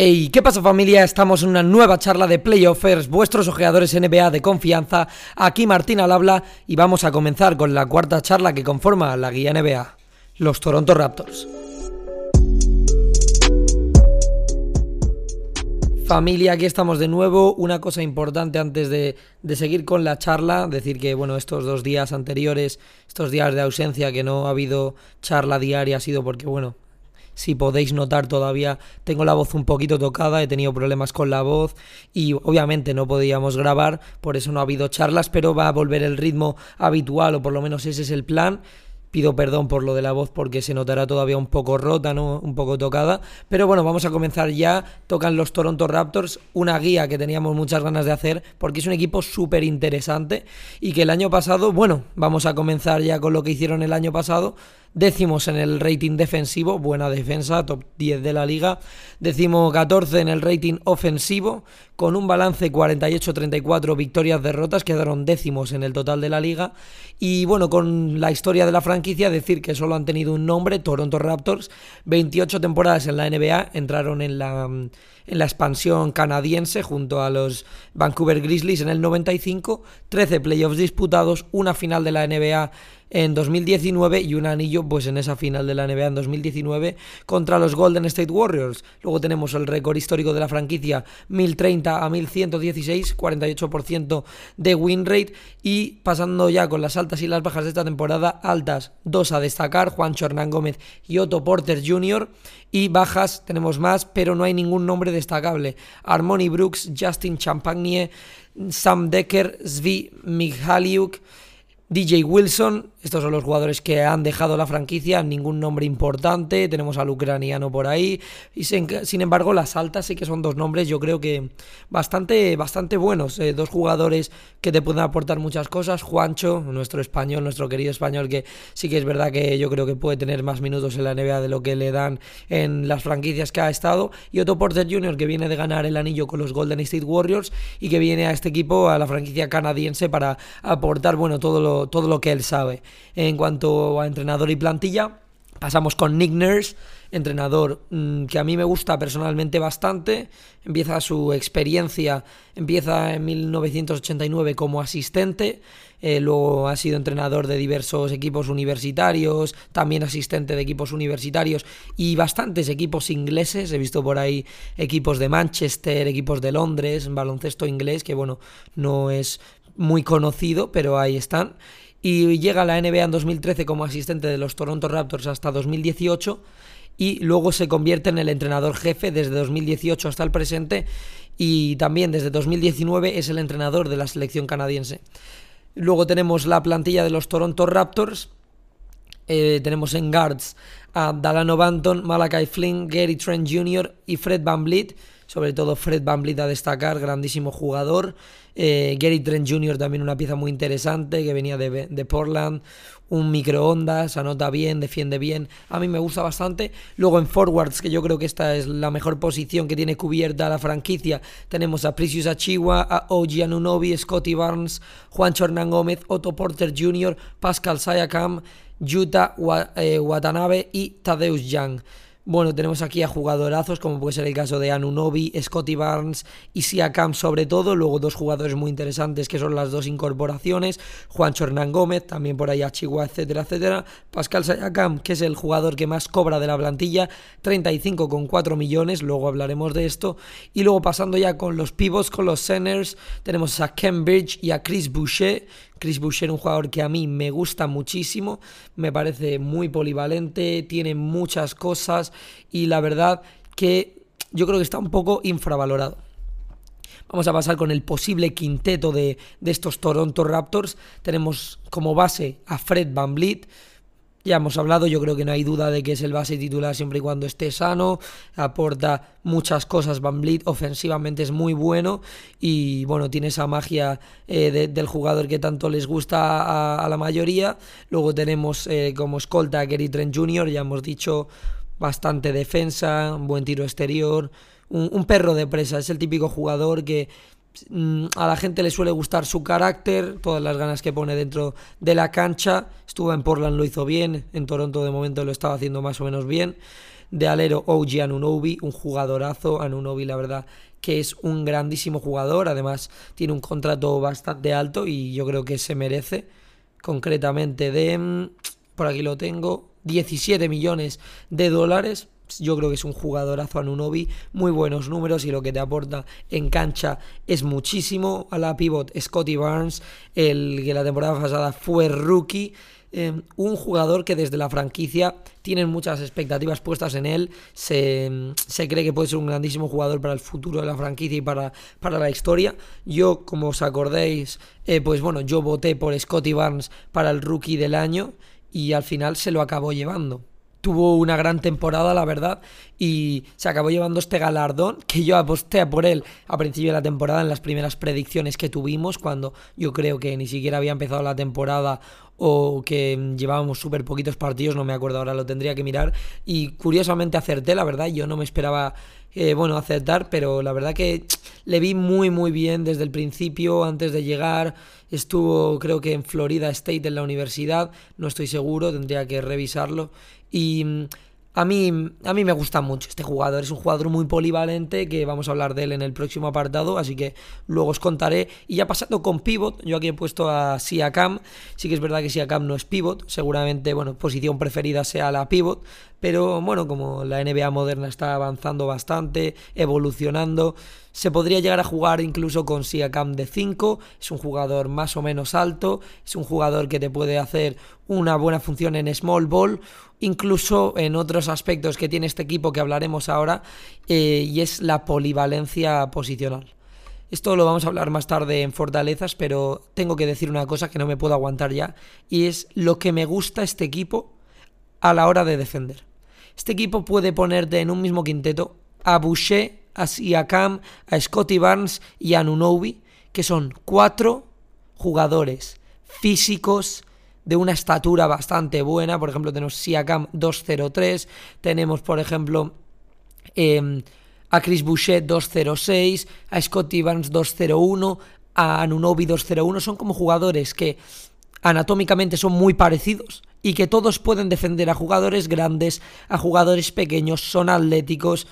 Hey, ¿qué pasa familia? Estamos en una nueva charla de Playoffers, vuestros ojeadores NBA de confianza. Aquí Martín al habla y vamos a comenzar con la cuarta charla que conforma la guía NBA, los Toronto Raptors. Familia, aquí estamos de nuevo. Una cosa importante antes de, de, seguir con la charla, decir que bueno, estos dos días anteriores, estos días de ausencia que no ha habido charla diaria, ha sido porque bueno, si podéis notar todavía tengo la voz un poquito tocada, he tenido problemas con la voz y obviamente no podíamos grabar, por eso no ha habido charlas, pero va a volver el ritmo habitual o por lo menos ese es el plan. Pido perdón por lo de la voz porque se notará todavía un poco rota, ¿no? Un poco tocada. Pero bueno, vamos a comenzar ya. Tocan los Toronto Raptors, una guía que teníamos muchas ganas de hacer porque es un equipo súper interesante y que el año pasado, bueno, vamos a comenzar ya con lo que hicieron el año pasado décimos en el rating defensivo, buena defensa, top 10 de la liga, décimo 14 en el rating ofensivo, con un balance 48-34 victorias-derrotas, quedaron décimos en el total de la liga, y bueno, con la historia de la franquicia, decir que solo han tenido un nombre, Toronto Raptors, 28 temporadas en la NBA, entraron en la, en la expansión canadiense junto a los Vancouver Grizzlies en el 95, 13 playoffs disputados, una final de la NBA en 2019 y un anillo pues en esa final de la NBA en 2019 contra los Golden State Warriors. Luego tenemos el récord histórico de la franquicia 1030 a 1116, 48% de win rate y pasando ya con las altas y las bajas de esta temporada, altas dos a destacar, Juan Hernán Gómez y Otto Porter Jr. y bajas tenemos más, pero no hay ningún nombre destacable. Armoni Brooks, Justin Champagne, Sam Decker, Svi Mikhaliuk, DJ Wilson, estos son los jugadores que han dejado la franquicia, ningún nombre importante, tenemos al ucraniano por ahí, y sin, embargo las altas sí que son dos nombres, yo creo que bastante, bastante buenos, eh, dos jugadores que te pueden aportar muchas cosas, Juancho, nuestro español, nuestro querido español, que sí que es verdad que yo creo que puede tener más minutos en la NBA de lo que le dan en las franquicias que ha estado, y Otto Porter Jr., que viene de ganar el anillo con los Golden State Warriors, y que viene a este equipo, a la franquicia canadiense, para aportar, bueno, todo lo todo lo que él sabe. En cuanto a entrenador y plantilla, pasamos con Nick Nurse, entrenador mm, que a mí me gusta personalmente bastante. Empieza su experiencia, empieza en 1989 como asistente, eh, luego ha sido entrenador de diversos equipos universitarios, también asistente de equipos universitarios y bastantes equipos ingleses. He visto por ahí equipos de Manchester, equipos de Londres, baloncesto inglés, que bueno, no es muy conocido, pero ahí están. Y llega a la NBA en 2013 como asistente de los Toronto Raptors hasta 2018 y luego se convierte en el entrenador jefe desde 2018 hasta el presente y también desde 2019 es el entrenador de la selección canadiense. Luego tenemos la plantilla de los Toronto Raptors. Eh, tenemos en guards a Dalano Banton, Malachi Flynn, Gary Trent Jr. y Fred Van Vliet sobre todo Fred Van a destacar, grandísimo jugador. Eh, Gary Trent Jr. también una pieza muy interesante que venía de, de Portland, un microondas, anota bien, defiende bien. A mí me gusta bastante. Luego en forwards, que yo creo que esta es la mejor posición que tiene cubierta la franquicia, tenemos a Precious Achiwa, a Oji Anunobi, Scotty Barnes, Juan Hernán Gómez, Otto Porter Jr., Pascal Sayakam, Yuta eh, Watanabe y Tadeusz Young. Bueno, tenemos aquí a jugadorazos, como puede ser el caso de Anunobi, Scotty Barnes y Siakam sobre todo. Luego dos jugadores muy interesantes que son las dos incorporaciones. Juancho Hernán Gómez, también por ahí a Chihuahua, etcétera, etcétera. Pascal Siakam, que es el jugador que más cobra de la plantilla, 35,4 millones, luego hablaremos de esto. Y luego pasando ya con los pivots, con los centers, tenemos a Cambridge y a Chris Boucher, Chris Boucher, un jugador que a mí me gusta muchísimo, me parece muy polivalente, tiene muchas cosas y la verdad que yo creo que está un poco infravalorado. Vamos a pasar con el posible quinteto de, de estos Toronto Raptors. Tenemos como base a Fred Van Vliet, ya hemos hablado, yo creo que no hay duda de que es el base titular siempre y cuando esté sano, aporta muchas cosas Van Vliet, ofensivamente es muy bueno y bueno, tiene esa magia eh, del jugador que tanto les gusta a, la mayoría. Luego tenemos eh, como escolta a Gary Trent Jr., ya hemos dicho, bastante defensa, buen tiro exterior, un perro de presa, es el típico jugador que a la gente le suele gustar su carácter, todas las ganas que pone dentro de la cancha. Estuvo en Portland, lo hizo bien. En Toronto, de momento, lo estaba haciendo más o menos bien. de alero OG Anunobi, un jugadorazo. Anunobi, la verdad, que es un grandísimo jugador. Además, tiene un contrato bastante alto y yo creo que se merece. Concretamente de. Mm, por aquí lo tengo. 17 millones de dólares. Yo creo que es un jugadorazo Anunobi, muy buenos números y lo que te aporta en cancha es muchísimo. A la pivot Scotty Barnes, el que la temporada pasada fue rookie. Em, un jugador que desde la franquicia tienen muchas expectativas puestas en él, se, cree que puede ser un grandísimo jugador para el futuro de la franquicia y para, para la historia. Yo, como os acordéis, eh, pues bueno, yo voté por Scotty Barnes para el rookie del año y al final se lo acabó llevando tuvo una gran temporada, la verdad, y se acabó llevando este galardón, que yo aposté por él a principio de la temporada en las primeras predicciones que tuvimos, cuando yo creo que ni siquiera había empezado la temporada o que llevábamos súper poquitos partidos, no me acuerdo ahora, lo tendría que mirar, y curiosamente acerté, la verdad, yo no me esperaba, eh, bueno, acertar, pero la verdad que le vi muy, muy bien desde el principio, antes de llegar, estuvo creo que en Florida State en la universidad, no estoy seguro, tendría que revisarlo, y mm, a mí, a mí me gusta mucho este jugador, es un jugador muy polivalente que vamos a hablar de él en el próximo apartado, así que luego os contaré. Y ya pasando con pivot, yo aquí he puesto a Siakam, sí que es verdad que Siakam no es pivot, seguramente, bueno, posición preferida sea la pivot, pero bueno, como la NBA moderna está avanzando bastante, evolucionando, se podría llegar a jugar incluso con Siakam de 5, es un jugador más o menos alto, es un jugador que te puede hacer una buena función en small ball, incluso en otros aspectos que tiene este equipo que hablaremos ahora, eh, y es la polivalencia posicional. Esto lo vamos a hablar más tarde en fortalezas, pero tengo que decir una cosa que no me puedo aguantar ya, y es lo que me gusta este equipo a la hora de defender. Este equipo puede ponerte en un mismo quinteto a Boucher, a Siakam, a Scotty Barnes y a Nunobi, que son cuatro jugadores físicos, de una estatura bastante buena. Por ejemplo, tenemos Siakam 203, tenemos, por ejemplo, em, a Chris Boucher 206, a Scotty Barnes 201, a Anunobi 201. Son como jugadores que anatómicamente son muy parecidos y que todos pueden defender a jugadores grandes, a jugadores pequeños, son atléticos.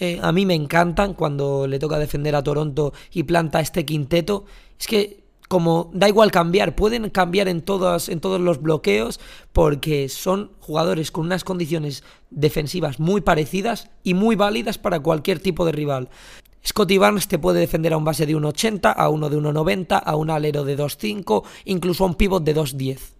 Eh, a mí me encantan cuando le toca defender a Toronto y planta este quinteto. Es que como da igual cambiar, pueden cambiar en, todos, en todos los bloqueos porque son jugadores con unas condiciones defensivas muy parecidas y muy válidas para cualquier tipo de rival. Scotty Barnes te puede defender a un base de 1,80, a uno de 1,90, a un alero de 2,5, incluso a un pivot de 2,10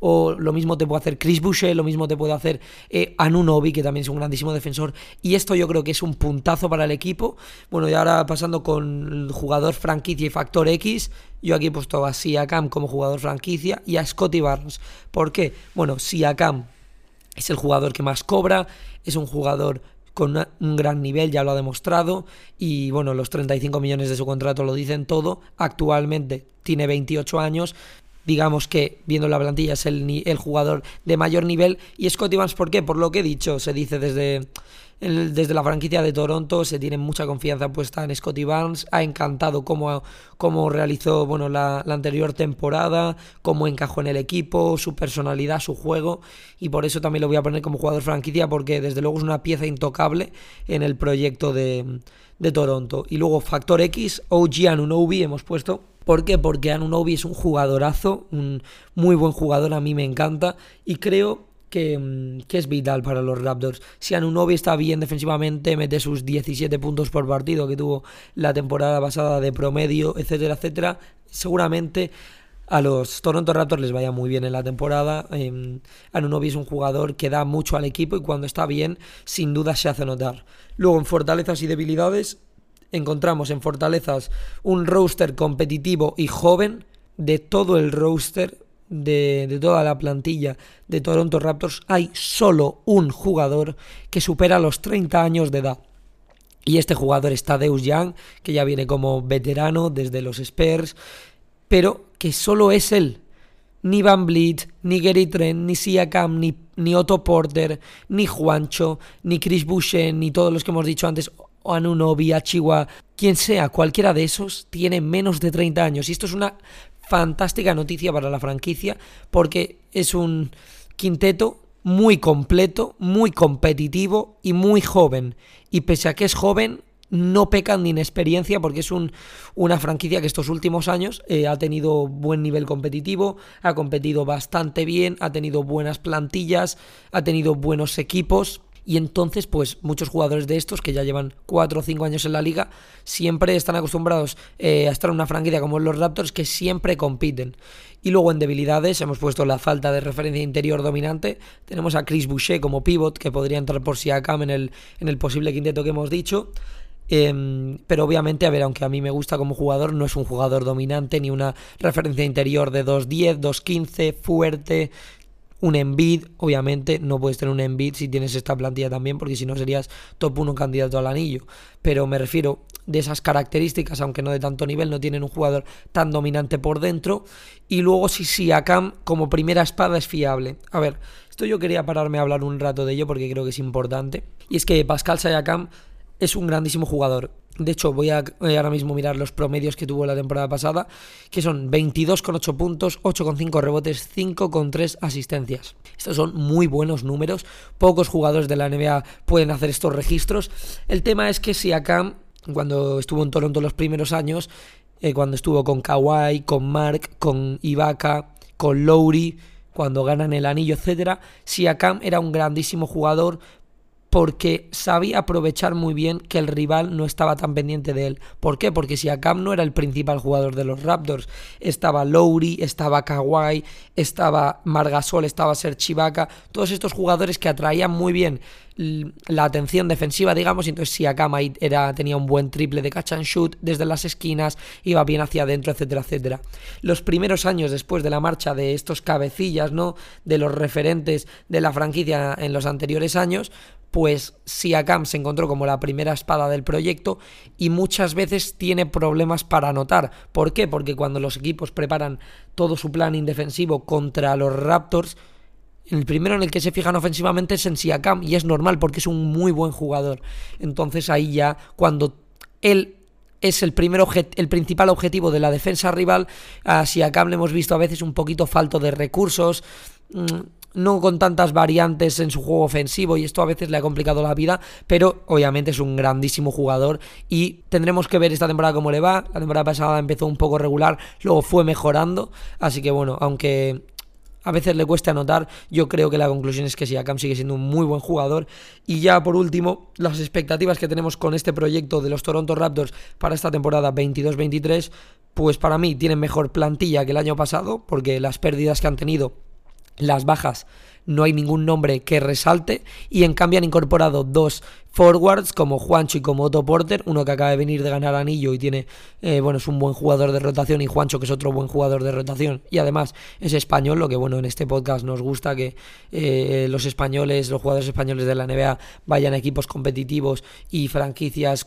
o lo mismo te puede hacer Chris Boucher, lo mismo te puede hacer eh, Anunobi, que también es un grandísimo defensor, y esto yo creo que es un puntazo para el equipo. Bueno, y ahora pasando con el jugador franquicia y factor X, yo aquí he puesto a Siakam como jugador franquicia y a Scotty Barnes. ¿Por qué? Bueno, Siakam es el jugador que más cobra, es un jugador con un gran nivel, ya lo ha demostrado, y bueno, los 35 millones de su contrato lo dicen todo. Actualmente tiene 28 años, digamos que viendo la plantilla es el, el jugador de mayor nivel. Y Scotty Barnes, ¿por qué? Por lo que he dicho, se dice desde, desde la franquicia de Toronto, se tiene mucha confianza puesta en Scotty Barnes. Ha encantado cómo, cómo realizó bueno, la, la, anterior temporada, cómo encajó en el equipo, su personalidad, su juego. Y por eso también lo voy a poner como jugador franquicia, porque desde luego es una pieza intocable en el proyecto de, de Toronto. Y luego Factor X, OG Anunobi hemos puesto ¿Por qué? Porque Anunobi es un jugadorazo, un muy buen jugador, a mí me encanta y creo que, mm, es vital para los Raptors. Si Anunobi está bien defensivamente, mete sus 17 puntos por partido que tuvo la temporada pasada de promedio, etcétera, etcétera, seguramente a los Toronto Raptors les vaya muy bien en la temporada. Eh, Anunobi es un jugador que da mucho al equipo y cuando está bien, sin duda se hace notar. Luego en fortalezas y debilidades, encontramos en Fortalezas un roster competitivo y joven de todo el roster, de, toda la plantilla de Toronto Raptors, hay solo un jugador que supera los 30 años de edad. Y este jugador es Deus Young, que ya viene como veterano desde los Spurs, pero que solo es él. Ni Van Vliet, ni Gary Trent, ni Siakam, ni, ni Otto Porter, ni Juancho, ni Chris Boucher, ni todos los que hemos dicho antes, o Anunobi, Chihuahua, quien sea, cualquiera de esos, tiene menos de 30 años. Y esto es una fantástica noticia para la franquicia porque es un quinteto muy completo, muy competitivo y muy joven. Y pese a que es joven, no pecan de inexperiencia porque es un, una franquicia que estos últimos años eh, ha tenido buen nivel competitivo, ha competido bastante bien, ha tenido buenas plantillas, ha tenido buenos equipos. Y entonces, pues muchos jugadores de estos que ya llevan 4 o 5 años en la liga, siempre están acostumbrados eh, a estar en una franquicia como los Raptors que siempre compiten. Y luego en debilidades hemos puesto la falta de referencia interior dominante. Tenemos a Chris Boucher como pivot, que podría entrar por Siakam en el, en el posible quinteto que hemos dicho. Em, pero obviamente, a ver, aunque a mí me gusta como jugador, no es un jugador dominante ni una referencia interior de 2.10, 2.15, fuerte. Un Embiid, obviamente, no puedes tener un Embiid si tienes esta plantilla también, porque si no serías top 1 candidato al anillo. Pero me refiero de esas características, aunque no de tanto nivel, no tienen un jugador tan dominante por dentro. Y luego, si Siakam como primera espada es fiable. A ver, esto yo quería pararme a hablar un rato de ello porque creo que es importante. Y es que Pascal Siakam es un grandísimo jugador. De hecho, voy a eh, ahora mismo mirar los promedios que tuvo la temporada pasada, que son 22,8 puntos, 8,5 rebotes, 5,3 asistencias. Estos son muy buenos números. Pocos jugadores de la NBA pueden hacer estos registros. El tema es que si acá, cuando estuvo en Toronto los primeros años, eh, cuando estuvo con Kawhi, con Mark, con Ibaka, con Lowry, cuando ganan el anillo, etcétera, Siakam era un grandísimo jugador, porque sabía aprovechar muy bien que el rival no estaba tan pendiente de él. ¿Por qué? Porque si Akam no era el principal jugador de los Raptors, estaba Lowry, estaba Kawhi, estaba Margasol, estaba Serge Ibaka, todos estos jugadores que atraían muy bien la atención defensiva, digamos, y entonces si Akama era, tenía un buen triple de catch and shoot desde las esquinas, iba bien hacia adentro, etcétera, etcétera. Los primeros años después de la marcha de estos cabecillas, ¿no? De los referentes de la franquicia en los anteriores años, pues Siakam se encontró como la primera espada del proyecto y muchas veces tiene problemas para anotar. ¿Por qué? Porque cuando los equipos preparan todo su plan indefensivo contra los Raptors, el primero en el que se fijan ofensivamente es en Siakam y es normal porque es un muy buen jugador. Entonces ahí ya cuando él es el, primer el principal objetivo de la defensa rival, a Siakam le hemos visto a veces un poquito falto de recursos. Mm, no con tantas variantes en su juego ofensivo y esto a veces le ha complicado la vida, pero obviamente es un grandísimo jugador y tendremos que ver esta temporada cómo le va. La temporada pasada empezó un poco regular, luego fue mejorando, así que bueno, aunque a veces le cuesta anotar, yo creo que la conclusión es que Siakam sigue siendo un muy buen jugador. Y ya por último, las expectativas que tenemos con este proyecto de los Toronto Raptors para esta temporada 22-23, pues para mí tienen mejor plantilla que el año pasado, porque las pérdidas que han tenido las bajas no hay ningún nombre que resalte y en cambio han incorporado dos forwards como Juancho y como Otto Porter, uno que acaba de venir de ganar anillo y tiene, eh, bueno, es un buen jugador de rotación y Juancho que es otro buen jugador de rotación y además es español, lo que bueno, en este podcast nos gusta que eh, los españoles, los jugadores españoles de la NBA vayan a equipos competitivos y franquicias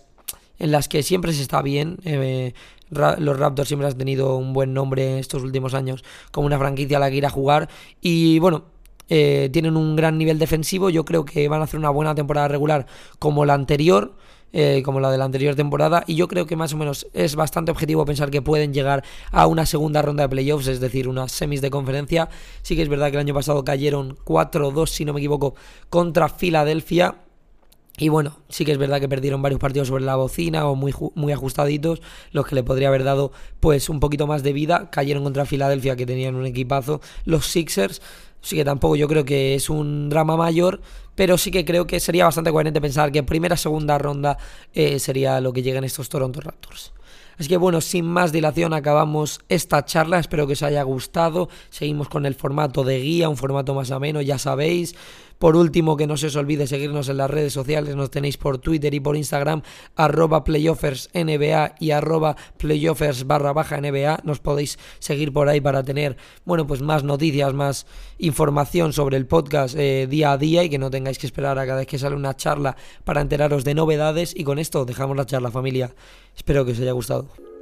en las que siempre se está bien. Eh, los Raptors siempre han tenido un buen nombre estos últimos años como una franquicia a la que ir a jugar. Y bueno, eh, tienen un gran nivel defensivo. Yo creo que van a hacer una buena temporada regular como la anterior. Eh, como la de la anterior temporada y yo creo que más o menos es bastante objetivo pensar que pueden llegar a una segunda ronda de playoffs, es decir, unas semis de conferencia. Sí que es verdad que el año pasado cayeron 4-2, si no me equivoco, contra Filadelfia y bueno, sí que es verdad que perdieron varios partidos sobre la bocina o muy, muy ajustaditos, los que le podría haber dado pues un poquito más de vida. Cayeron contra Filadelfia que tenían un equipazo. Los Sixers, sí que tampoco yo creo que es un drama mayor, pero sí que creo que sería bastante coherente pensar que primera, segunda ronda eh, sería lo que lleguen estos Toronto Raptors. Así que bueno, sin más dilación acabamos esta charla, espero que os haya gustado. Seguimos con el formato de guía, un formato más ameno, ya sabéis. Por último, que no se os olvide seguirnos en las redes sociales, nos tenéis por Twitter y por Instagram, arroba playoffersnba y arroba playoffers barra baja NBA. Nos podéis seguir por ahí para tener, bueno, pues más noticias, más información sobre el podcast eh, día a día y que no tengáis que esperar a cada vez que sale una charla para enteraros de novedades. Y con esto dejamos la charla, familia. Espero que os haya gustado.